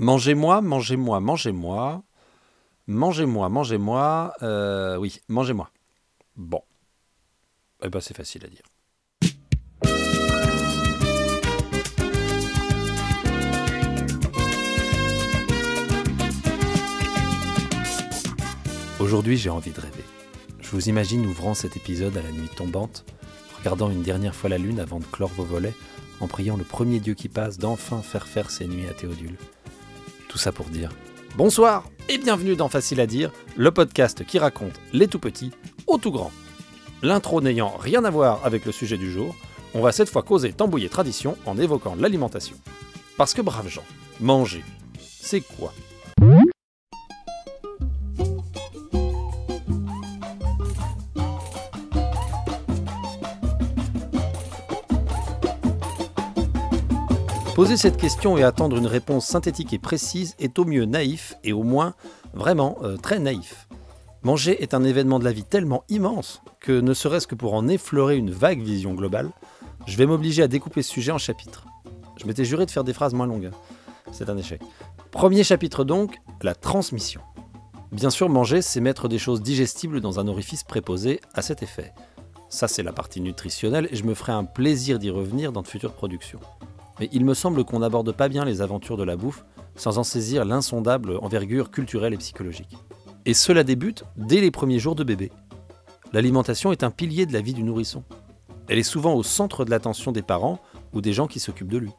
Mangez-moi, mangez-moi, mangez-moi. Mangez-moi, mangez-moi. Euh, oui, mangez-moi. Bon. Eh ben, c'est facile à dire. Aujourd'hui, j'ai envie de rêver. Je vous imagine ouvrant cet épisode à la nuit tombante, regardant une dernière fois la lune avant de clore vos volets, en priant le premier dieu qui passe d'enfin faire faire ses nuits à Théodule. Tout ça pour dire bonsoir et bienvenue dans Facile à dire, le podcast qui raconte les tout petits aux tout grands. L'intro n'ayant rien à voir avec le sujet du jour, on va cette fois causer tambouiller tradition en évoquant l'alimentation. Parce que braves gens, manger, c'est quoi Poser cette question et attendre une réponse synthétique et précise est au mieux naïf et au moins vraiment euh, très naïf. Manger est un événement de la vie tellement immense que ne serait-ce que pour en effleurer une vague vision globale, je vais m'obliger à découper ce sujet en chapitres. Je m'étais juré de faire des phrases moins longues. C'est un échec. Premier chapitre donc, la transmission. Bien sûr, manger, c'est mettre des choses digestibles dans un orifice préposé à cet effet. Ça, c'est la partie nutritionnelle et je me ferai un plaisir d'y revenir dans de futures productions mais il me semble qu'on n'aborde pas bien les aventures de la bouffe sans en saisir l'insondable envergure culturelle et psychologique. Et cela débute dès les premiers jours de bébé. L'alimentation est un pilier de la vie du nourrisson. Elle est souvent au centre de l'attention des parents ou des gens qui s'occupent de lui.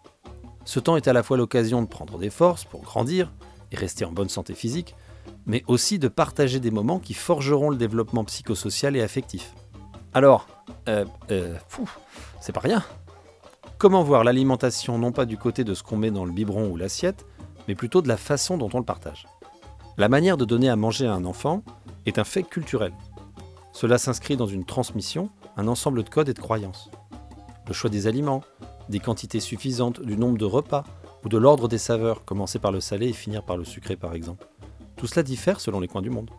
Ce temps est à la fois l'occasion de prendre des forces pour grandir et rester en bonne santé physique, mais aussi de partager des moments qui forgeront le développement psychosocial et affectif. Alors, euh, euh, c'est pas rien. Comment voir l'alimentation non pas du côté de ce qu'on met dans le biberon ou l'assiette, mais plutôt de la façon dont on le partage? La manière de donner à manger à un enfant est un fait culturel. Cela s'inscrit dans une transmission, un ensemble de codes et de croyances. Le choix des aliments, des quantités suffisantes, du nombre de repas, ou de l'ordre des saveurs, commencer par le salé et finir par le sucré par exemple. Tout cela diffère selon les coins du monde.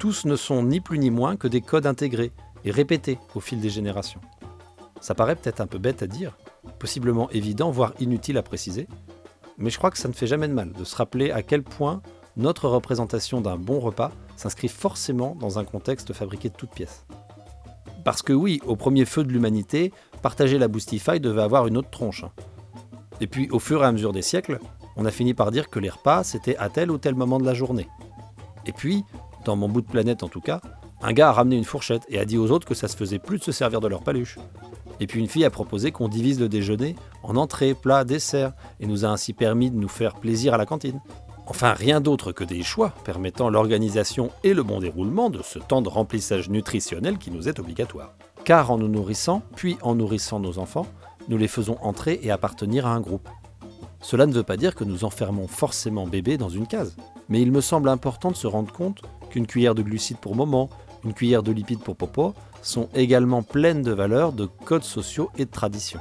Tous ne sont ni plus ni moins que des codes intégrés et répétés au fil des générations. Ça paraît peut-être un peu bête à dire, possiblement évident, voire inutile à préciser, mais je crois que ça ne fait jamais de mal de se rappeler à quel point notre représentation d'un bon repas s'inscrit forcément dans un contexte fabriqué de toutes pièces. Parce que oui, au premier feu de l'humanité, partager la boostify devait avoir une autre tronche. Et puis au fur et à mesure des siècles, on a fini par dire que les repas c'était à tel ou tel moment de la journée. Et puis, dans mon bout de planète en tout cas, un gars a ramené une fourchette et a dit aux autres que ça se faisait plus de se servir de leur paluche. Et puis une fille a proposé qu'on divise le déjeuner en entrée, plat, dessert, et nous a ainsi permis de nous faire plaisir à la cantine. Enfin, rien d'autre que des choix permettant l'organisation et le bon déroulement de ce temps de remplissage nutritionnel qui nous est obligatoire. Car en nous nourrissant, puis en nourrissant nos enfants, nous les faisons entrer et appartenir à un groupe. Cela ne veut pas dire que nous enfermons forcément bébé dans une case, mais il me semble important de se rendre compte qu'une cuillère de glucides pour moment, une cuillère de lipides pour popo, sont également pleines de valeurs, de codes sociaux et de traditions.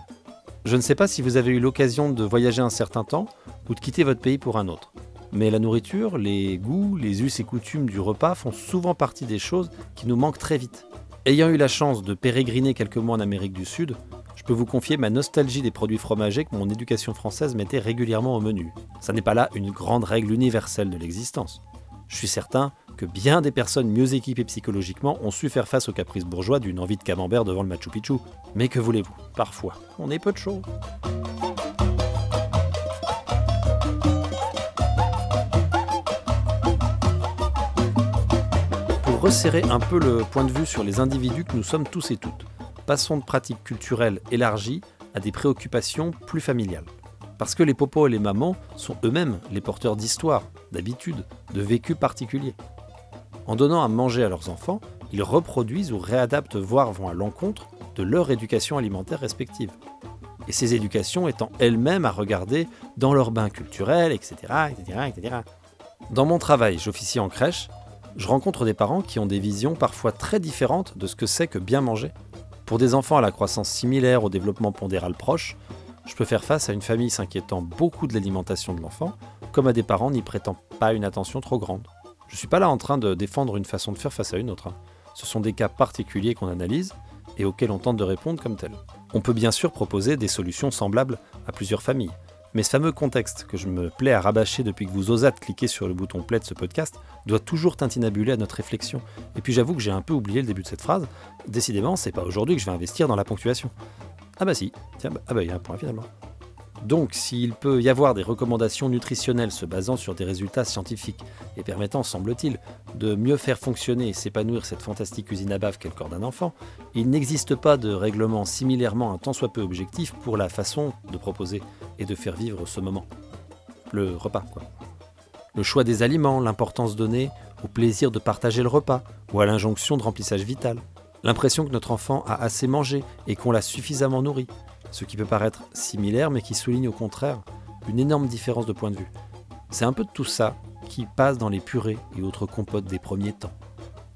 Je ne sais pas si vous avez eu l'occasion de voyager un certain temps ou de quitter votre pays pour un autre. Mais la nourriture, les goûts, les us et coutumes du repas font souvent partie des choses qui nous manquent très vite. Ayant eu la chance de pérégriner quelques mois en Amérique du Sud, je peux vous confier ma nostalgie des produits fromagers que mon éducation française mettait régulièrement au menu. Ça n'est pas là une grande règle universelle de l'existence. Je suis certain que bien des personnes mieux équipées psychologiquement ont su faire face aux caprices bourgeois d'une envie de camembert devant le Machu Picchu. Mais que voulez-vous? Parfois, on est peu de chaud. Pour resserrer un peu le point de vue sur les individus que nous sommes tous et toutes, passons de pratiques culturelles élargies à des préoccupations plus familiales. Parce que les popos et les mamans sont eux-mêmes les porteurs d'histoires, d'habitudes, de vécus particuliers. En donnant à manger à leurs enfants, ils reproduisent ou réadaptent, voire vont à l'encontre de leur éducation alimentaire respective. Et ces éducations étant elles-mêmes à regarder dans leur bain culturel, etc., etc., etc. Dans mon travail, j'officie en crèche, je rencontre des parents qui ont des visions parfois très différentes de ce que c'est que bien manger. Pour des enfants à la croissance similaire au développement pondéral proche, je peux faire face à une famille s'inquiétant beaucoup de l'alimentation de l'enfant, comme à des parents n'y prêtant pas une attention trop grande. Je ne suis pas là en train de défendre une façon de faire face à une autre. Hein. Ce sont des cas particuliers qu'on analyse et auxquels on tente de répondre comme tel. On peut bien sûr proposer des solutions semblables à plusieurs familles, Mais ce fameux contexte que je me plais à rabâcher depuis que vous osâtes cliquer sur le bouton play de ce podcast doit toujours tintinabuler à notre réflexion. Et puis j'avoue que j'ai un peu oublié le début de cette phrase. Décidément, c'est pas aujourd'hui que je vais investir dans la ponctuation. Ah bah si, tiens, bah, ah bah il y a un point finalement. Donc, s'il peut y avoir des recommandations nutritionnelles se basant sur des résultats scientifiques et permettant, semble-t-il, de mieux faire fonctionner et s'épanouir cette fantastique usine à bave qu'est le corps d'un enfant, il n'existe pas de règlement similairement un tant soit peu objectif pour la façon de proposer et de faire vivre ce moment. Le repas, quoi. Le choix des aliments, l'importance donnée au plaisir de partager le repas ou à l'injonction de remplissage vital. L'impression que notre enfant a assez mangé et qu'on l'a suffisamment nourri, ce qui peut paraître similaire mais qui souligne au contraire une énorme différence de point de vue. C'est un peu de tout ça qui passe dans les purées et autres compotes des premiers temps.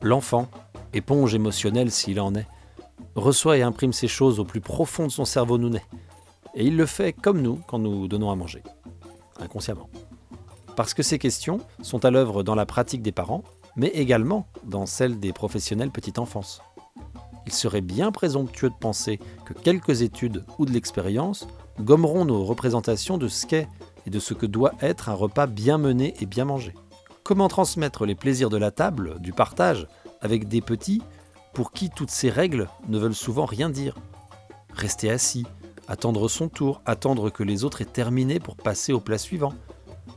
L'enfant, éponge émotionnelle s'il en est, reçoit et imprime ces choses au plus profond de son cerveau nounet. Et il le fait comme nous quand nous donnons à manger, inconsciemment. Parce que ces questions sont à l'œuvre dans la pratique des parents, mais également dans celle des professionnels petite enfance il serait bien présomptueux de penser que quelques études ou de l'expérience gommeront nos représentations de ce qu'est et de ce que doit être un repas bien mené et bien mangé. Comment transmettre les plaisirs de la table, du partage, avec des petits pour qui toutes ces règles ne veulent souvent rien dire? Rester assis, attendre son tour, attendre que les autres aient terminé pour passer au plat suivant.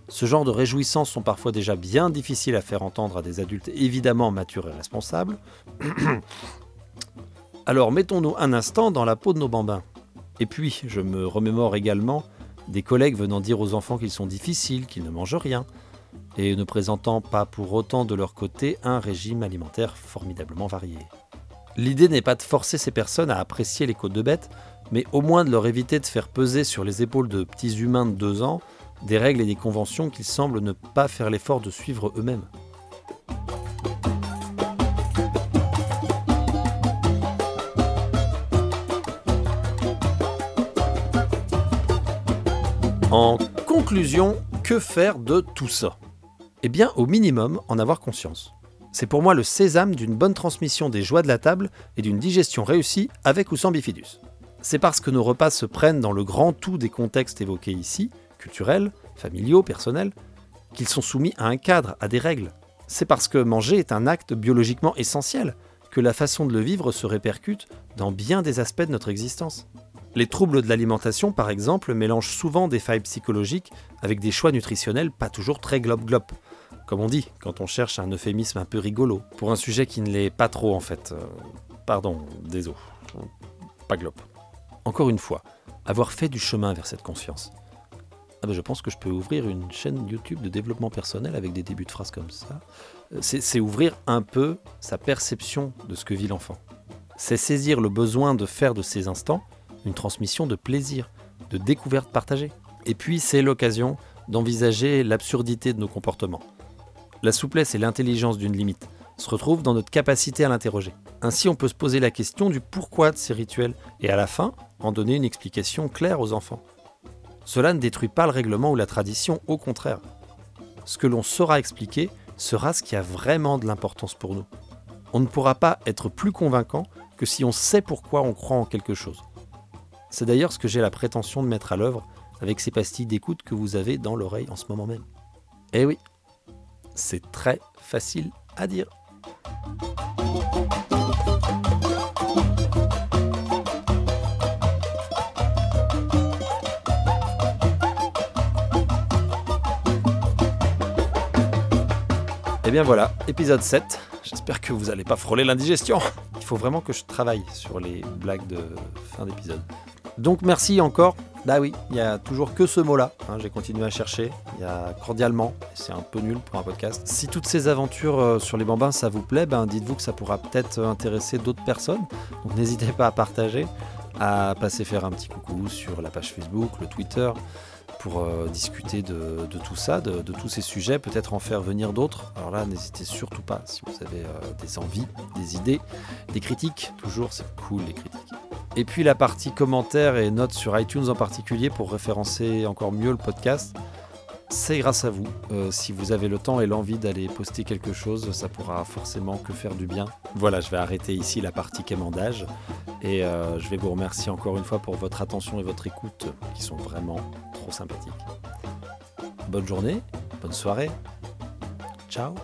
Ce genre de réjouissances sont parfois déjà bien difficiles à faire entendre à des adultes évidemment matures et responsables. Alors mettons-nous un instant dans la peau de nos bambins. Et puis, je me remémore également des collègues venant dire aux enfants qu'ils sont difficiles, qu'ils ne mangent rien, et ne présentant pas pour autant de leur côté un régime alimentaire formidablement varié. L'idée n'est pas de forcer ces personnes à apprécier les côtes de bête, mais au moins de leur éviter de faire peser sur les épaules de petits humains de deux ans des règles et des conventions qu'ils semblent ne pas faire l'effort de suivre eux-mêmes. En conclusion, que faire de tout ça? Eh bien, au minimum, en avoir conscience. C'est pour moi le sésame d'une bonne transmission des joies de la table et d'une digestion réussie avec ou sans bifidus. C'est parce que nos repas se prennent dans le grand tout des contextes évoqués ici, culturels, familiaux, personnels, qu'ils sont soumis à un cadre, à des règles. C'est parce que manger est un acte biologiquement essentiel que la façon de le vivre se répercute dans bien des aspects de notre existence. Les troubles de l'alimentation, par exemple, mélangent souvent des failles psychologiques avec des choix nutritionnels pas toujours très globe-globe. Comme on dit, quand on cherche un euphémisme un peu rigolo, pour un sujet qui ne l'est pas trop en fait. Euh, pardon, désolé. Pas globe. Encore une fois, avoir fait du chemin vers cette conscience. Ah ben je pense que je peux ouvrir une chaîne YouTube de développement personnel avec des débuts de phrases comme ça. Euh, c'est ouvrir un peu sa perception de ce que vit l'enfant. C'est saisir le besoin de faire de ces instants une transmission de plaisir, de découverte partagée. Et puis c'est l'occasion d'envisager l'absurdité de nos comportements. La souplesse et l'intelligence d'une limite se retrouvent dans notre capacité à l'interroger. Ainsi on peut se poser la question du pourquoi de ces rituels et à la fin en donner une explication claire aux enfants. Cela ne détruit pas le règlement ou la tradition, au contraire. Ce que l'on saura expliquer sera ce qui a vraiment de l'importance pour nous. On ne pourra pas être plus convaincant que si on sait pourquoi on croit en quelque chose. C'est d'ailleurs ce que j'ai la prétention de mettre à l'œuvre avec ces pastilles d'écoute que vous avez dans l'oreille en ce moment même. Eh oui, c'est très facile à dire. Et eh bien voilà, épisode 7. J'espère que vous n'allez pas frôler l'indigestion. Il faut vraiment que je travaille sur les blagues de fin d'épisode. Donc merci encore. Bah oui, il n'y a toujours que ce mot-là. Hein, j'ai continué à chercher. Il y a cordialement. C'est un peu nul pour un podcast. Si toutes ces aventures euh, sur les bambins, ça vous plaît, ben dites-vous que ça pourra peut-être intéresser d'autres personnes. Donc n'hésitez pas à partager, à passer faire un petit coucou sur la page Facebook, le Twitter, pour euh, discuter de, tout ça, de, tous ces sujets, peut-être en faire venir d'autres. Alors là, n'hésitez surtout pas si vous avez euh, des envies, des idées, des critiques. Toujours, c'est cool les critiques. Et puis la partie commentaires et notes sur iTunes en particulier pour référencer encore mieux le podcast. C'est grâce à vous. Euh, si vous avez le temps et l'envie d'aller poster quelque chose, ça pourra forcément que faire du bien. Voilà, je vais arrêter ici la partie quémandage et euh, je vais vous remercier encore une fois pour votre attention et votre écoute qui sont vraiment trop trop sympathique. Bonne journée, bonne soirée. Ciao